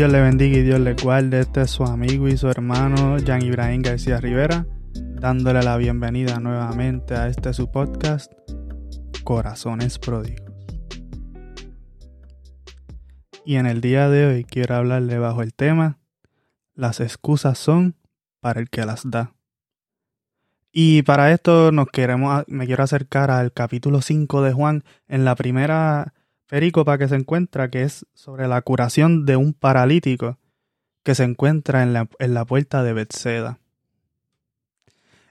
Dios le bendiga y Dios le guarde. Este es su amigo y su hermano Jan Ibrahim García Rivera, dándole la bienvenida nuevamente a este su podcast, Corazones Pródigos. Y en el día de hoy quiero hablarle bajo el tema, las excusas son para el que las da. Y para esto nos queremos, me quiero acercar al capítulo 5 de Juan en la primera Pericopa que se encuentra, que es sobre la curación de un paralítico que se encuentra en la, en la puerta de Bethseda.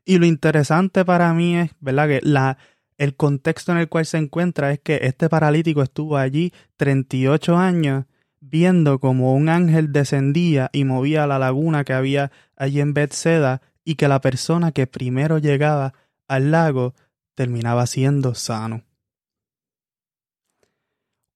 Y lo interesante para mí es, ¿verdad? Que la, el contexto en el cual se encuentra es que este paralítico estuvo allí 38 años viendo como un ángel descendía y movía la laguna que había allí en Bethseda y que la persona que primero llegaba al lago terminaba siendo sano.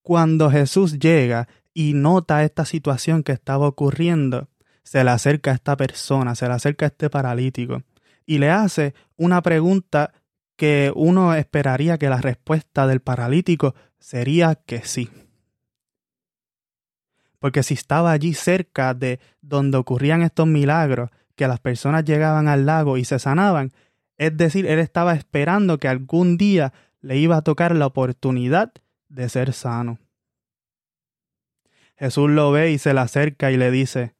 Cuando Jesús llega y nota esta situación que estaba ocurriendo, se le acerca a esta persona, se le acerca a este paralítico y le hace una pregunta que uno esperaría que la respuesta del paralítico sería que sí. Porque si estaba allí cerca de donde ocurrían estos milagros, que las personas llegaban al lago y se sanaban, es decir, él estaba esperando que algún día le iba a tocar la oportunidad de ser sano. Jesús lo ve y se le acerca y le dice,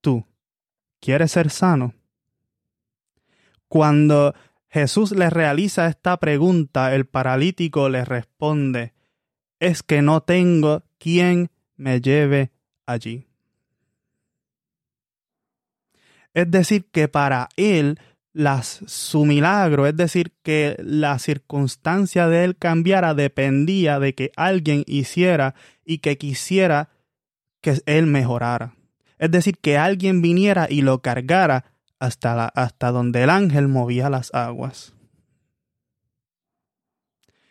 Tú, ¿quieres ser sano? Cuando Jesús le realiza esta pregunta, el paralítico le responde, es que no tengo quien me lleve allí. Es decir, que para él las, su milagro, es decir, que la circunstancia de él cambiara dependía de que alguien hiciera y que quisiera que él mejorara. Es decir, que alguien viniera y lo cargara hasta, hasta donde el ángel movía las aguas.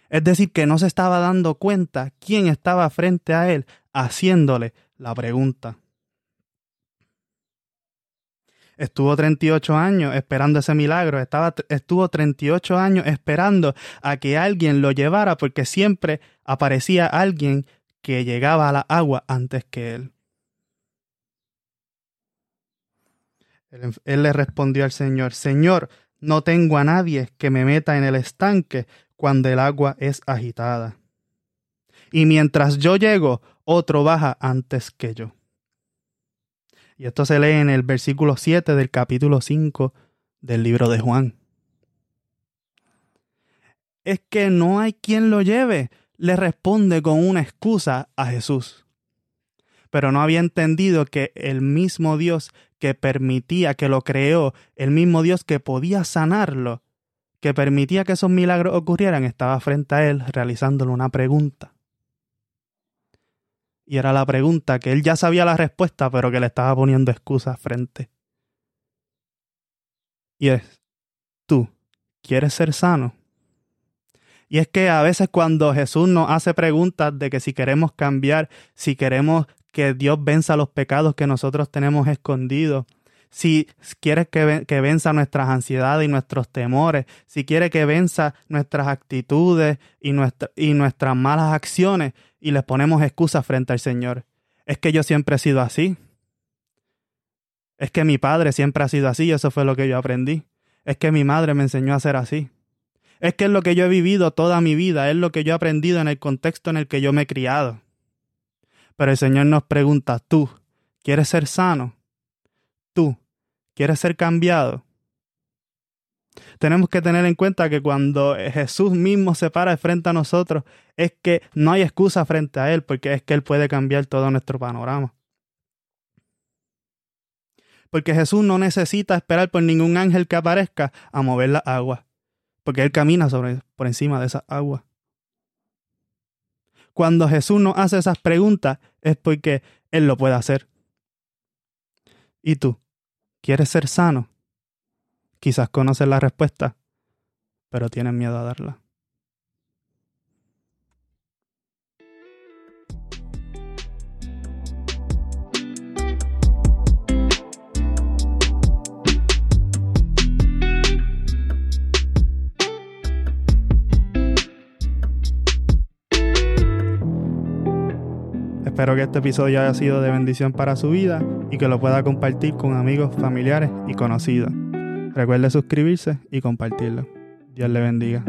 Es decir, que no se estaba dando cuenta quién estaba frente a él haciéndole la pregunta. Estuvo 38 años esperando ese milagro, estaba, estuvo 38 años esperando a que alguien lo llevara porque siempre aparecía alguien que llegaba a la agua antes que él. Él, le respondió al Señor, Señor, no tengo a nadie que me meta en el estanque cuando el agua es agitada. Y mientras yo llego, otro baja antes que yo. Y esto se lee en el versículo 7 del capítulo 5 del libro de Juan. Es que no hay quien lo lleve, le responde con una excusa a Jesús. Pero no había entendido que el mismo Dios que permitía, que lo creó, el mismo Dios que podía sanarlo, que permitía que esos milagros ocurrieran, estaba frente a él realizándole una pregunta. Y era la pregunta que él ya sabía la respuesta, pero que le estaba poniendo excusas frente. Y es, tú, ¿quieres ser sano? Y es que a veces cuando Jesús nos hace preguntas de que si queremos cambiar, si queremos que Dios venza los pecados que nosotros tenemos escondidos, si quiere que, que, venza nuestras ansiedades y nuestros temores, si quiere que venza nuestras actitudes y, nuestra, y nuestras malas acciones, y les ponemos excusas frente al Señor. Es que yo siempre he sido así. Es que mi padre siempre ha sido así y eso fue lo que yo aprendí. Es que mi madre me enseñó a ser así. Es que es lo que yo he vivido toda mi vida, es lo que yo he aprendido en el contexto en el que yo me he criado. Pero el Señor nos pregunta, tú, ¿quieres ser sano? Tú, ¿quieres ser cambiado? Tenemos que tener en cuenta que cuando Jesús mismo se para frente a nosotros, es que no hay excusa frente a Él, porque es que Él puede cambiar todo nuestro panorama. Porque Jesús no necesita esperar por ningún ángel que aparezca a mover la agua, porque Él camina sobre, por encima de esa agua. Cuando Jesús nos hace esas preguntas es porque Él lo puede hacer. ¿Y tú? ¿Quieres ser sano? Quizás conoces la respuesta, pero tienes miedo a darla. Espero que este episodio haya sido de bendición para su vida y que lo pueda compartir con amigos, familiares y conocidos. Recuerde suscribirse y compartirlo. Dios le bendiga.